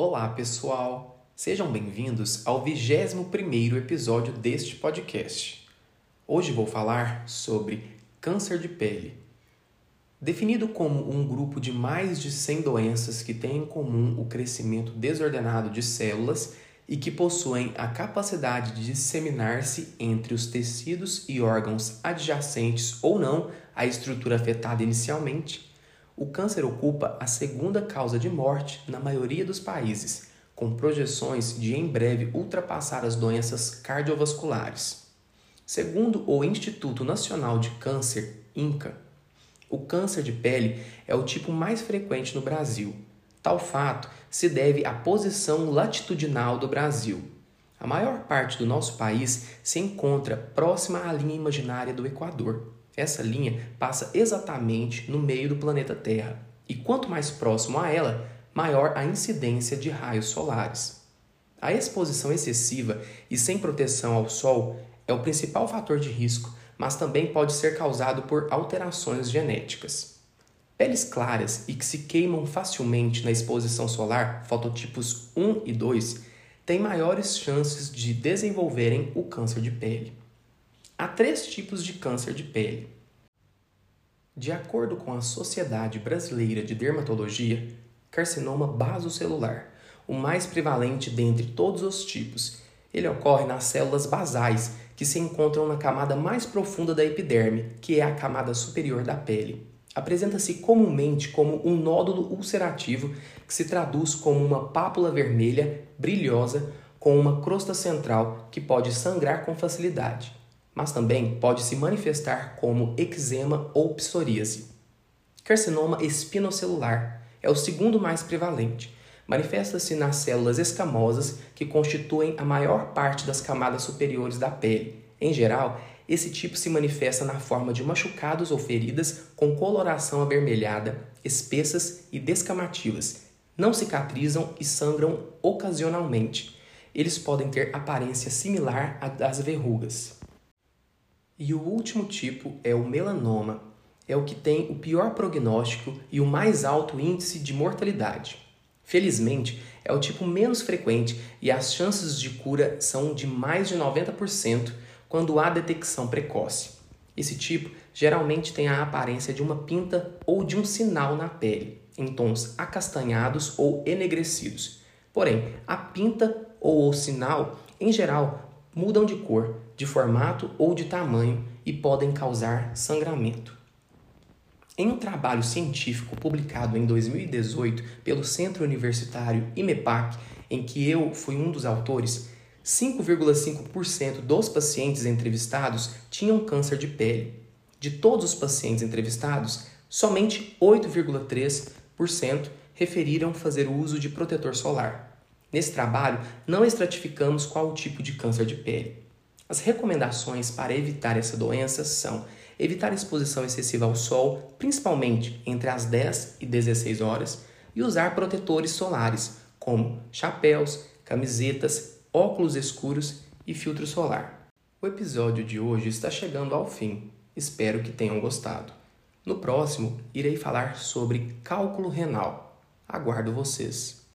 Olá, pessoal! Sejam bem-vindos ao 21 episódio deste podcast. Hoje vou falar sobre câncer de pele. Definido como um grupo de mais de 100 doenças que têm em comum o crescimento desordenado de células e que possuem a capacidade de disseminar-se entre os tecidos e órgãos adjacentes ou não à estrutura afetada inicialmente, o câncer ocupa a segunda causa de morte na maioria dos países, com projeções de em breve ultrapassar as doenças cardiovasculares. Segundo o Instituto Nacional de Câncer, INCA, o câncer de pele é o tipo mais frequente no Brasil, Tal fato se deve à posição latitudinal do Brasil. A maior parte do nosso país se encontra próxima à linha imaginária do Equador. Essa linha passa exatamente no meio do planeta Terra, e quanto mais próximo a ela, maior a incidência de raios solares. A exposição excessiva e sem proteção ao sol é o principal fator de risco, mas também pode ser causado por alterações genéticas. Peles claras e que se queimam facilmente na exposição solar, fototipos 1 e 2, têm maiores chances de desenvolverem o câncer de pele. Há três tipos de câncer de pele. De acordo com a Sociedade Brasileira de Dermatologia, carcinoma basocelular, o mais prevalente dentre todos os tipos. Ele ocorre nas células basais, que se encontram na camada mais profunda da epiderme, que é a camada superior da pele apresenta-se comumente como um nódulo ulcerativo que se traduz como uma pápula vermelha brilhosa com uma crosta central que pode sangrar com facilidade, mas também pode se manifestar como eczema ou psoríase. Carcinoma espinocelular é o segundo mais prevalente. Manifesta-se nas células escamosas que constituem a maior parte das camadas superiores da pele. Em geral, esse tipo se manifesta na forma de machucados ou feridas com coloração avermelhada, espessas e descamativas. Não cicatrizam e sangram ocasionalmente. Eles podem ter aparência similar à das verrugas. E o último tipo é o melanoma. É o que tem o pior prognóstico e o mais alto índice de mortalidade. Felizmente, é o tipo menos frequente e as chances de cura são de mais de 90% quando há detecção precoce. Esse tipo geralmente tem a aparência de uma pinta ou de um sinal na pele, em tons acastanhados ou enegrecidos. Porém, a pinta ou o sinal, em geral, mudam de cor, de formato ou de tamanho e podem causar sangramento. Em um trabalho científico publicado em 2018 pelo Centro Universitário IMEPAC, em que eu fui um dos autores, 5,5% dos pacientes entrevistados tinham câncer de pele. De todos os pacientes entrevistados, somente 8,3% referiram fazer uso de protetor solar. Nesse trabalho, não estratificamos qual o tipo de câncer de pele. As recomendações para evitar essa doença são evitar exposição excessiva ao sol, principalmente entre as 10 e 16 horas, e usar protetores solares, como chapéus, camisetas, óculos escuros e filtro solar. O episódio de hoje está chegando ao fim. Espero que tenham gostado. No próximo, irei falar sobre cálculo renal. Aguardo vocês.